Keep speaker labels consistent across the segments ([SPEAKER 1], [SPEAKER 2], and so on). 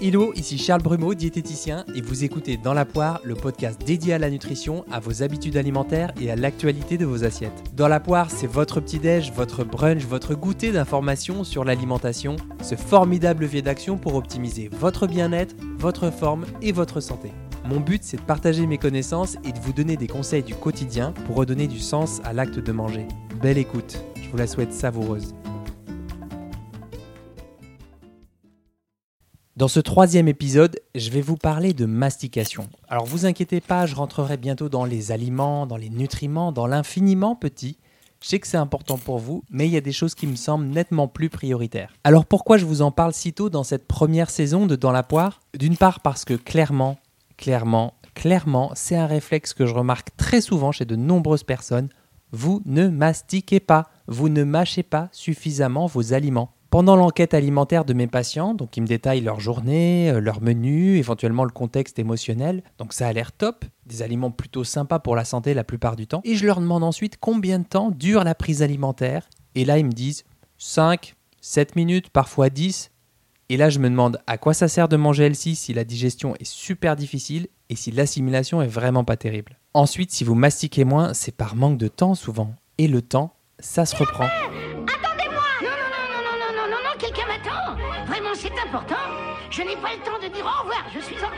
[SPEAKER 1] Hello, ici Charles Brumeau, diététicien, et vous écoutez Dans la poire, le podcast dédié à la nutrition, à vos habitudes alimentaires et à l'actualité de vos assiettes. Dans la poire, c'est votre petit-déj, votre brunch, votre goûter d'informations sur l'alimentation, ce formidable levier d'action pour optimiser votre bien-être, votre forme et votre santé. Mon but, c'est de partager mes connaissances et de vous donner des conseils du quotidien pour redonner du sens à l'acte de manger. Belle écoute, je vous la souhaite savoureuse. Dans ce troisième épisode, je vais vous parler de mastication. Alors vous inquiétez pas, je rentrerai bientôt dans les aliments, dans les nutriments, dans l'infiniment petit. Je sais que c'est important pour vous, mais il y a des choses qui me semblent nettement plus prioritaires. Alors pourquoi je vous en parle si tôt dans cette première saison de Dans la poire? D'une part parce que clairement, clairement, clairement, c'est un réflexe que je remarque très souvent chez de nombreuses personnes. Vous ne mastiquez pas, vous ne mâchez pas suffisamment vos aliments. Pendant l'enquête alimentaire de mes patients, donc ils me détaillent leur journée, euh, leur menu, éventuellement le contexte émotionnel, donc ça a l'air top, des aliments plutôt sympas pour la santé la plupart du temps, et je leur demande ensuite combien de temps dure la prise alimentaire, et là ils me disent 5, 7 minutes, parfois 10, et là je me demande à quoi ça sert de manger L6 si la digestion est super difficile et si l'assimilation est vraiment pas terrible. Ensuite, si vous mastiquez moins, c'est par manque de temps souvent, et le temps, ça se reprend.
[SPEAKER 2] Je n'ai pas le temps de dire au revoir, je suis en.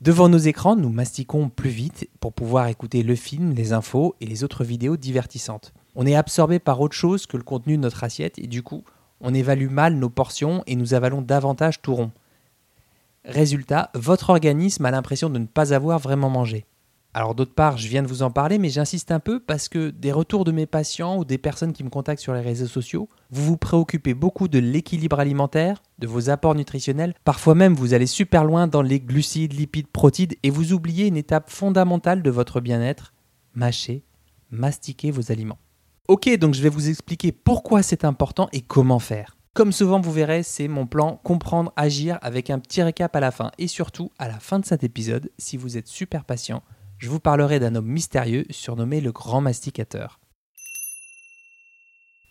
[SPEAKER 1] Devant nos écrans, nous mastiquons plus vite pour pouvoir écouter le film, les infos et les autres vidéos divertissantes. On est absorbé par autre chose que le contenu de notre assiette et du coup, on évalue mal nos portions et nous avalons davantage tout rond. Résultat, votre organisme a l'impression de ne pas avoir vraiment mangé. Alors d'autre part, je viens de vous en parler, mais j'insiste un peu parce que des retours de mes patients ou des personnes qui me contactent sur les réseaux sociaux, vous vous préoccupez beaucoup de l'équilibre alimentaire, de vos apports nutritionnels, parfois même vous allez super loin dans les glucides, lipides, protides, et vous oubliez une étape fondamentale de votre bien-être, mâcher, mastiquer vos aliments. Ok, donc je vais vous expliquer pourquoi c'est important et comment faire. Comme souvent vous verrez, c'est mon plan comprendre, agir avec un petit récap à la fin. Et surtout, à la fin de cet épisode, si vous êtes super patient, je vous parlerai d'un homme mystérieux surnommé le grand masticateur.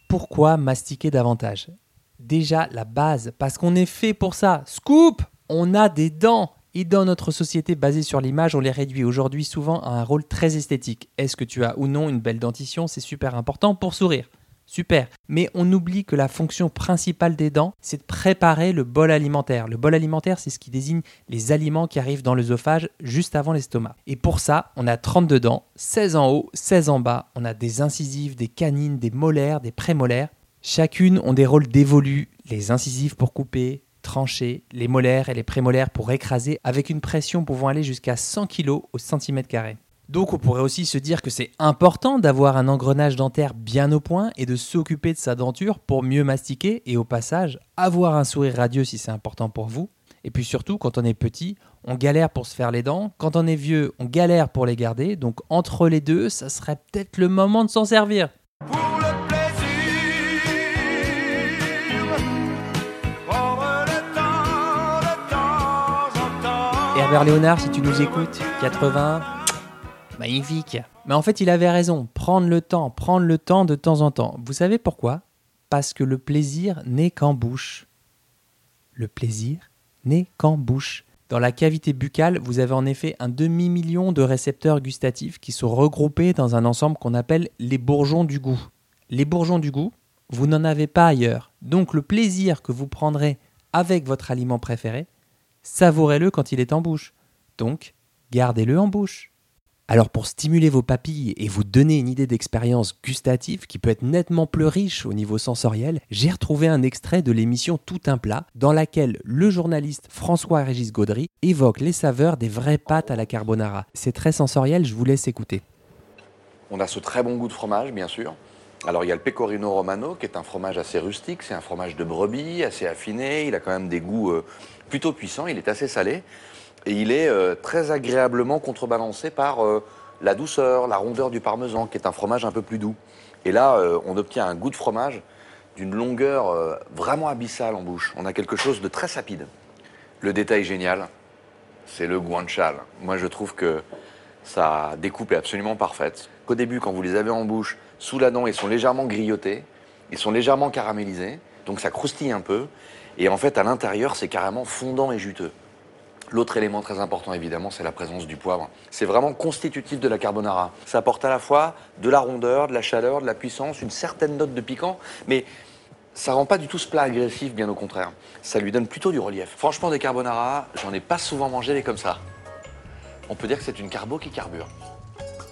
[SPEAKER 1] Pourquoi mastiquer davantage? Déjà la base, parce qu'on est fait pour ça. Scoop On a des dents et dans notre société basée sur l'image, on les réduit aujourd'hui souvent à un rôle très esthétique. Est-ce que tu as ou non une belle dentition? C'est super important pour sourire. Super. Mais on oublie que la fonction principale des dents, c'est de préparer le bol alimentaire. Le bol alimentaire, c'est ce qui désigne les aliments qui arrivent dans l'œsophage juste avant l'estomac. Et pour ça, on a 32 dents, 16 en haut, 16 en bas. On a des incisives, des canines, des molaires, des prémolaires. Chacune ont des rôles dévolus. Les incisives pour couper, trancher, les molaires et les prémolaires pour écraser avec une pression pouvant aller jusqu'à 100 kg au centimètre carré. Donc on pourrait aussi se dire que c'est important d'avoir un engrenage dentaire bien au point et de s'occuper de sa denture pour mieux mastiquer et au passage avoir un sourire radieux si c'est important pour vous. Et puis surtout, quand on est petit, on galère pour se faire les dents. Quand on est vieux, on galère pour les garder. Donc entre les deux, ça serait peut-être le moment de s'en servir. Herbert Léonard, si tu nous écoutes, 80, Magnifique. Mais en fait, il avait raison. Prendre le temps, prendre le temps de temps en temps. Vous savez pourquoi? Parce que le plaisir n'est qu'en bouche. Le plaisir n'est qu'en bouche. Dans la cavité buccale, vous avez en effet un demi-million de récepteurs gustatifs qui sont regroupés dans un ensemble qu'on appelle les bourgeons du goût. Les bourgeons du goût, vous n'en avez pas ailleurs. Donc le plaisir que vous prendrez avec votre aliment préféré, savourez-le quand il est en bouche. Donc, gardez-le en bouche. Alors pour stimuler vos papilles et vous donner une idée d'expérience gustative qui peut être nettement plus riche au niveau sensoriel, j'ai retrouvé un extrait de l'émission Tout un plat dans laquelle le journaliste François-Régis Gaudry évoque les saveurs des vraies pâtes à la carbonara. C'est très sensoriel, je vous laisse écouter.
[SPEAKER 3] On a ce très bon goût de fromage, bien sûr. Alors il y a le pecorino romano qui est un fromage assez rustique, c'est un fromage de brebis, assez affiné, il a quand même des goûts euh, plutôt puissants, il est assez salé. Et il est euh, très agréablement contrebalancé par euh, la douceur, la rondeur du parmesan, qui est un fromage un peu plus doux. Et là, euh, on obtient un goût de fromage d'une longueur vraiment abyssale en bouche. On a quelque chose de très sapide. Le détail génial, c'est le guanciale. Moi, je trouve que sa découpe est absolument parfaite. Qu'au début, quand vous les avez en bouche, sous la dent, ils sont légèrement grillottés, ils sont légèrement caramélisés. Donc ça croustille un peu. Et en fait, à l'intérieur, c'est carrément fondant et juteux. L'autre élément très important, évidemment, c'est la présence du poivre. C'est vraiment constitutif de la carbonara. Ça apporte à la fois de la rondeur, de la chaleur, de la puissance, une certaine note de piquant, mais ça rend pas du tout ce plat agressif, bien au contraire. Ça lui donne plutôt du relief. Franchement, des carbonara, j'en ai pas souvent mangé des comme ça. On peut dire que c'est une carbo qui carbure.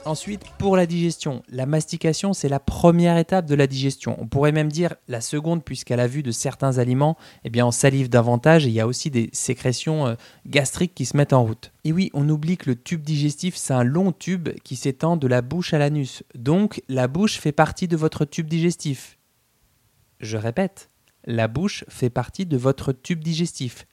[SPEAKER 1] Ensuite, pour la digestion, la mastication, c'est la première étape de la digestion. On pourrait même dire la seconde, puisqu'à la vue de certains aliments, eh bien, on salive davantage et il y a aussi des sécrétions euh, gastriques qui se mettent en route. Et oui, on oublie que le tube digestif, c'est un long tube qui s'étend de la bouche à l'anus. Donc, la bouche fait partie de votre tube digestif. Je répète, la bouche fait partie de votre tube digestif.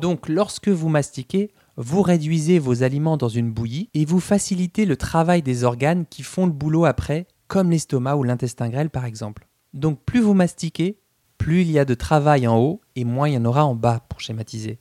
[SPEAKER 1] Donc, lorsque vous mastiquez, vous réduisez vos aliments dans une bouillie et vous facilitez le travail des organes qui font le boulot après, comme l'estomac ou l'intestin grêle par exemple. Donc plus vous mastiquez, plus il y a de travail en haut et moins il y en aura en bas pour schématiser.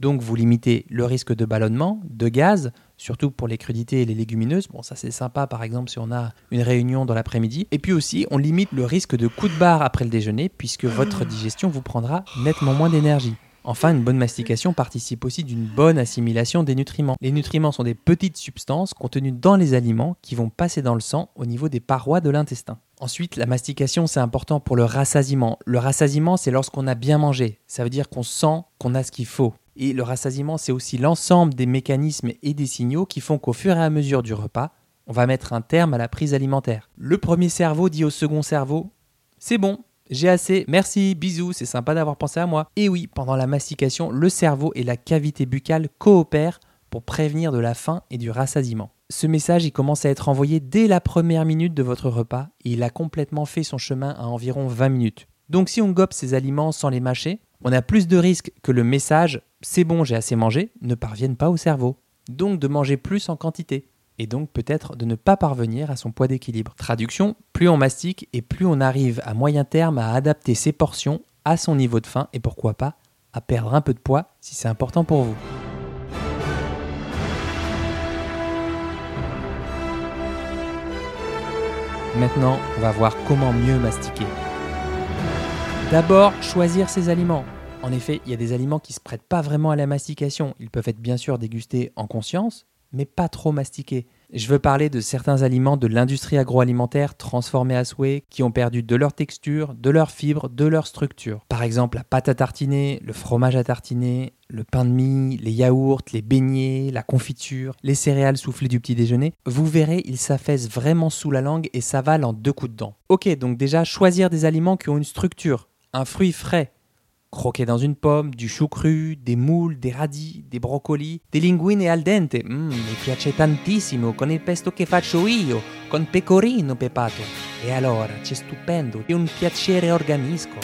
[SPEAKER 1] Donc vous limitez le risque de ballonnement, de gaz, surtout pour les crudités et les légumineuses. Bon, ça c'est sympa par exemple si on a une réunion dans l'après-midi. Et puis aussi, on limite le risque de coup de barre après le déjeuner puisque votre digestion vous prendra nettement moins d'énergie. Enfin, une bonne mastication participe aussi d'une bonne assimilation des nutriments. Les nutriments sont des petites substances contenues dans les aliments qui vont passer dans le sang au niveau des parois de l'intestin. Ensuite, la mastication, c'est important pour le rassasiement. Le rassasiement, c'est lorsqu'on a bien mangé. Ça veut dire qu'on sent qu'on a ce qu'il faut. Et le rassasiement, c'est aussi l'ensemble des mécanismes et des signaux qui font qu'au fur et à mesure du repas, on va mettre un terme à la prise alimentaire. Le premier cerveau dit au second cerveau C'est bon, j'ai assez, merci, bisous, c'est sympa d'avoir pensé à moi. Et oui, pendant la mastication, le cerveau et la cavité buccale coopèrent pour prévenir de la faim et du rassasiement. Ce message, il commence à être envoyé dès la première minute de votre repas et il a complètement fait son chemin à environ 20 minutes. Donc si on gobe ces aliments sans les mâcher, on a plus de risques que le message c'est bon, j'ai assez mangé ne parvienne pas au cerveau. Donc de manger plus en quantité et donc peut-être de ne pas parvenir à son poids d'équilibre. Traduction, plus on mastique et plus on arrive à moyen terme à adapter ses portions à son niveau de faim et pourquoi pas à perdre un peu de poids si c'est important pour vous. Maintenant, on va voir comment mieux mastiquer. D'abord, choisir ses aliments. En effet, il y a des aliments qui ne se prêtent pas vraiment à la mastication. Ils peuvent être bien sûr dégustés en conscience, mais pas trop mastiqués. Je veux parler de certains aliments de l'industrie agroalimentaire transformés à souhait qui ont perdu de leur texture, de leur fibre, de leur structure. Par exemple, la pâte à tartiner, le fromage à tartiner, le pain de mie, les yaourts, les beignets, la confiture, les céréales soufflées du petit déjeuner. Vous verrez, ils s'affaissent vraiment sous la langue et s'avalent en deux coups de dents. Ok, donc déjà choisir des aliments qui ont une structure. Un fruit frais, croquer dans une pomme, du chou cru, des moules, des radis, des brocolis, des linguine al dente. Mmm, mi piace tantissimo con il pesto che faccio io, con pecorino pepato. E allora, c'è stupendo, è un piacere organisco.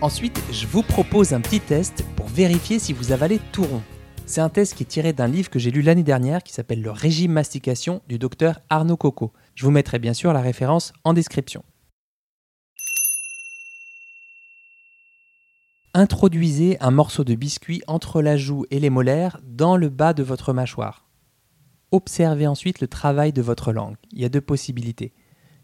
[SPEAKER 1] Ensuite, je vous propose un petit test pour vérifier si vous avalez tout rond. C'est un test qui est tiré d'un livre que j'ai lu l'année dernière qui s'appelle Le régime mastication du docteur Arnaud Coco. Je vous mettrai bien sûr la référence en description. Introduisez un morceau de biscuit entre la joue et les molaires dans le bas de votre mâchoire. Observez ensuite le travail de votre langue. Il y a deux possibilités.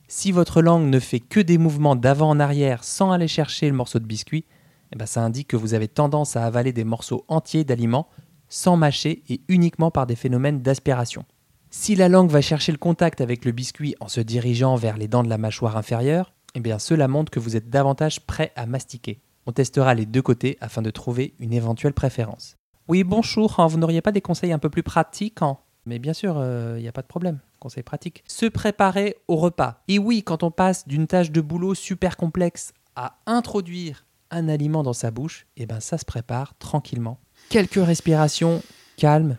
[SPEAKER 1] Si votre langue ne fait que des mouvements d'avant en arrière sans aller chercher le morceau de biscuit, eh ben ça indique que vous avez tendance à avaler des morceaux entiers d'aliments sans mâcher et uniquement par des phénomènes d'aspiration. Si la langue va chercher le contact avec le biscuit en se dirigeant vers les dents de la mâchoire inférieure, eh cela montre que vous êtes davantage prêt à mastiquer. On testera les deux côtés afin de trouver une éventuelle préférence. Oui, bonjour, hein, vous n'auriez pas des conseils un peu plus pratiques Mais bien sûr, il euh, n'y a pas de problème. Conseil pratique. Se préparer au repas. Et oui, quand on passe d'une tâche de boulot super complexe à introduire un aliment dans sa bouche, eh ben ça se prépare tranquillement. Quelques respirations calmes,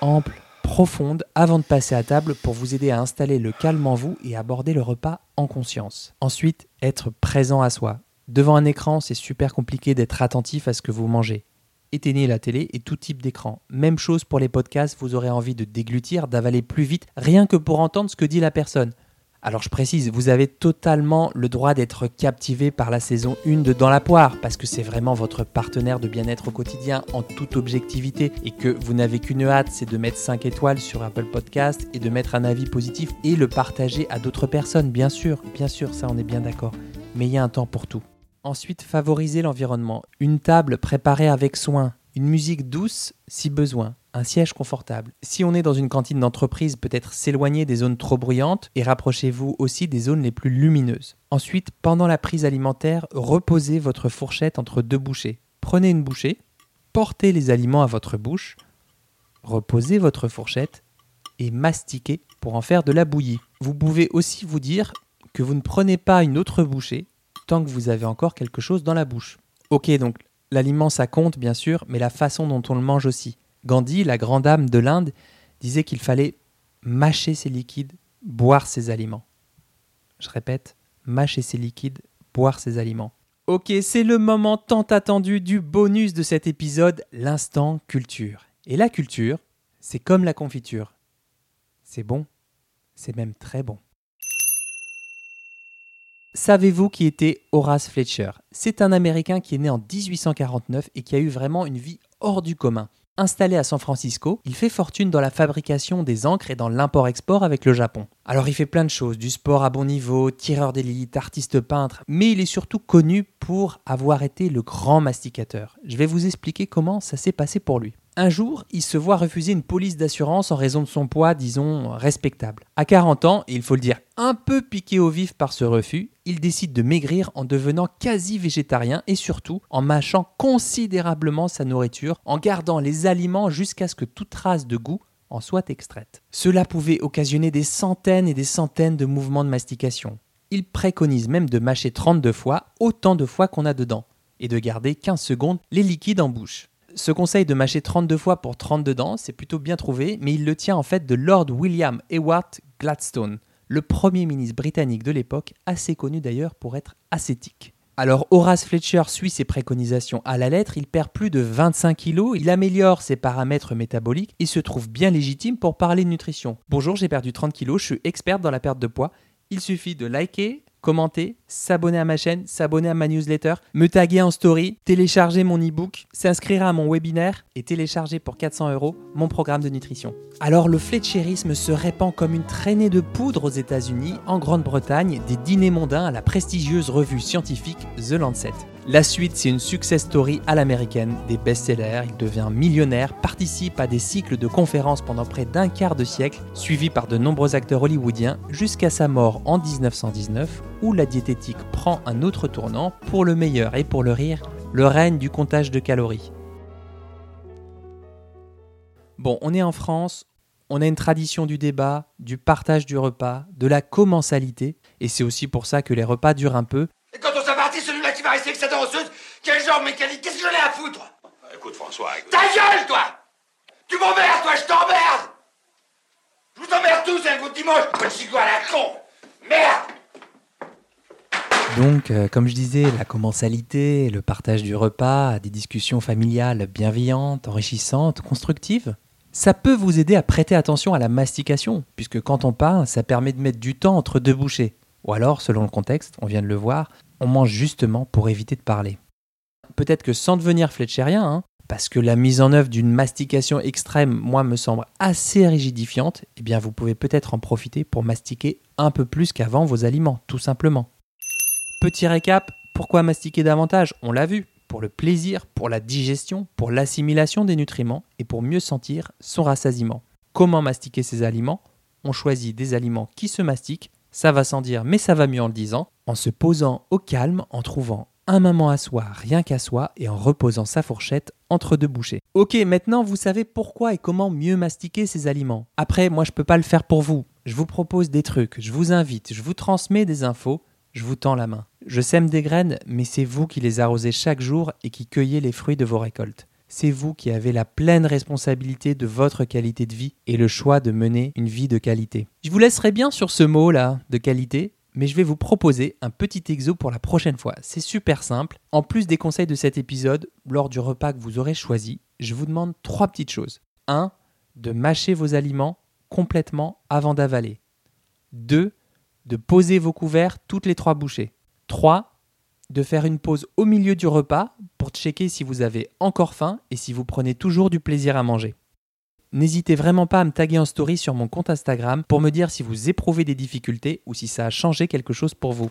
[SPEAKER 1] amples, profondes avant de passer à table pour vous aider à installer le calme en vous et aborder le repas en conscience. Ensuite, être présent à soi. Devant un écran, c'est super compliqué d'être attentif à ce que vous mangez. Éteignez la télé et tout type d'écran. Même chose pour les podcasts, vous aurez envie de déglutir, d'avaler plus vite, rien que pour entendre ce que dit la personne. Alors je précise, vous avez totalement le droit d'être captivé par la saison 1 de Dans la poire, parce que c'est vraiment votre partenaire de bien-être au quotidien en toute objectivité, et que vous n'avez qu'une hâte, c'est de mettre 5 étoiles sur Apple Podcast et de mettre un avis positif et le partager à d'autres personnes, bien sûr, bien sûr, ça on est bien d'accord. Mais il y a un temps pour tout. Ensuite, favoriser l'environnement. Une table préparée avec soin, une musique douce si besoin, un siège confortable. Si on est dans une cantine d'entreprise, peut-être s'éloigner des zones trop bruyantes et rapprochez-vous aussi des zones les plus lumineuses. Ensuite, pendant la prise alimentaire, reposez votre fourchette entre deux bouchées. Prenez une bouchée, portez les aliments à votre bouche, reposez votre fourchette et mastiquez pour en faire de la bouillie. Vous pouvez aussi vous dire que vous ne prenez pas une autre bouchée tant que vous avez encore quelque chose dans la bouche. Ok, donc L'aliment, ça compte, bien sûr, mais la façon dont on le mange aussi. Gandhi, la grande âme de l'Inde, disait qu'il fallait mâcher ses liquides, boire ses aliments. Je répète, mâcher ses liquides, boire ses aliments. Ok, c'est le moment tant attendu du bonus de cet épisode, l'instant culture. Et la culture, c'est comme la confiture. C'est bon, c'est même très bon. Savez-vous qui était Horace Fletcher? C'est un Américain qui est né en 1849 et qui a eu vraiment une vie hors du commun. Installé à San Francisco, il fait fortune dans la fabrication des encres et dans l'import-export avec le Japon. Alors il fait plein de choses, du sport à bon niveau, tireur d'élite, artiste peintre, mais il est surtout connu pour avoir été le grand masticateur. Je vais vous expliquer comment ça s'est passé pour lui. Un jour, il se voit refuser une police d'assurance en raison de son poids, disons, respectable. À 40 ans, il faut le dire, un peu piqué au vif par ce refus, il décide de maigrir en devenant quasi végétarien et surtout en mâchant considérablement sa nourriture, en gardant les aliments jusqu'à ce que toute trace de goût en soit extraite. Cela pouvait occasionner des centaines et des centaines de mouvements de mastication. Il préconise même de mâcher 32 fois, autant de fois qu'on a dedans, et de garder 15 secondes les liquides en bouche. Ce conseil de mâcher 32 fois pour 32 dents, c'est plutôt bien trouvé, mais il le tient en fait de Lord William Ewart Gladstone, le premier ministre britannique de l'époque, assez connu d'ailleurs pour être ascétique. Alors Horace Fletcher suit ses préconisations à la lettre, il perd plus de 25 kilos, il améliore ses paramètres métaboliques et se trouve bien légitime pour parler de nutrition. Bonjour, j'ai perdu 30 kilos, je suis experte dans la perte de poids. Il suffit de liker, commenter, s'abonner à ma chaîne, s'abonner à ma newsletter, me taguer en story, télécharger mon e-book, s'inscrire à mon webinaire et télécharger pour 400 euros mon programme de nutrition. Alors le fletcherisme se répand comme une traînée de poudre aux États-Unis, en Grande-Bretagne, des dîners mondains à la prestigieuse revue scientifique The Lancet. La suite, c'est une success story à l'américaine, des best-sellers, il devient millionnaire, participe à des cycles de conférences pendant près d'un quart de siècle, suivi par de nombreux acteurs hollywoodiens, jusqu'à sa mort en 1919, où la diététique prend un autre tournant, pour le meilleur et pour le rire, le règne du comptage de calories. Bon, on est en France, on a une tradition du débat, du partage du repas, de la commensalité, et c'est aussi pour ça que les repas durent un peu,
[SPEAKER 4] Parti, celui-là qui va rester avec sa danseuse, quel genre mécanique? Qu'est-ce que j'en ai à foutre?
[SPEAKER 5] Écoute François, écoute.
[SPEAKER 4] Ta gueule, toi! Tu m'emmerdes, toi, je t'emmerde! Je vous emmerde tous un coup de dimanche, petit à la con? Merde!
[SPEAKER 1] Donc, euh, comme je disais, la commensalité, le partage du repas, des discussions familiales bienveillantes, enrichissantes, constructives, ça peut vous aider à prêter attention à la mastication, puisque quand on parle, ça permet de mettre du temps entre deux bouchées. Ou alors, selon le contexte, on vient de le voir, on mange justement pour éviter de parler. Peut-être que sans devenir fletcherien, hein, parce que la mise en œuvre d'une mastication extrême, moi, me semble assez rigidifiante, eh bien, vous pouvez peut-être en profiter pour mastiquer un peu plus qu'avant vos aliments, tout simplement. Petit récap, pourquoi mastiquer davantage? On l'a vu, pour le plaisir, pour la digestion, pour l'assimilation des nutriments et pour mieux sentir son rassasiement. Comment mastiquer ces aliments? On choisit des aliments qui se mastiquent, ça va sans dire, mais ça va mieux en le disant, en se posant au calme, en trouvant un moment à soi, rien qu'à soi, et en reposant sa fourchette entre deux bouchées. Ok, maintenant vous savez pourquoi et comment mieux mastiquer ces aliments. Après, moi je peux pas le faire pour vous. Je vous propose des trucs, je vous invite, je vous transmets des infos, je vous tends la main. Je sème des graines, mais c'est vous qui les arrosez chaque jour et qui cueillez les fruits de vos récoltes. C'est vous qui avez la pleine responsabilité de votre qualité de vie et le choix de mener une vie de qualité. Je vous laisserai bien sur ce mot-là, de qualité, mais je vais vous proposer un petit exo pour la prochaine fois. C'est super simple. En plus des conseils de cet épisode, lors du repas que vous aurez choisi, je vous demande trois petites choses. 1. De mâcher vos aliments complètement avant d'avaler. 2. de poser vos couverts toutes les trois bouchées. 3. De faire une pause au milieu du repas pour checker si vous avez encore faim et si vous prenez toujours du plaisir à manger. N'hésitez vraiment pas à me taguer en story sur mon compte Instagram pour me dire si vous éprouvez des difficultés ou si ça a changé quelque chose pour vous.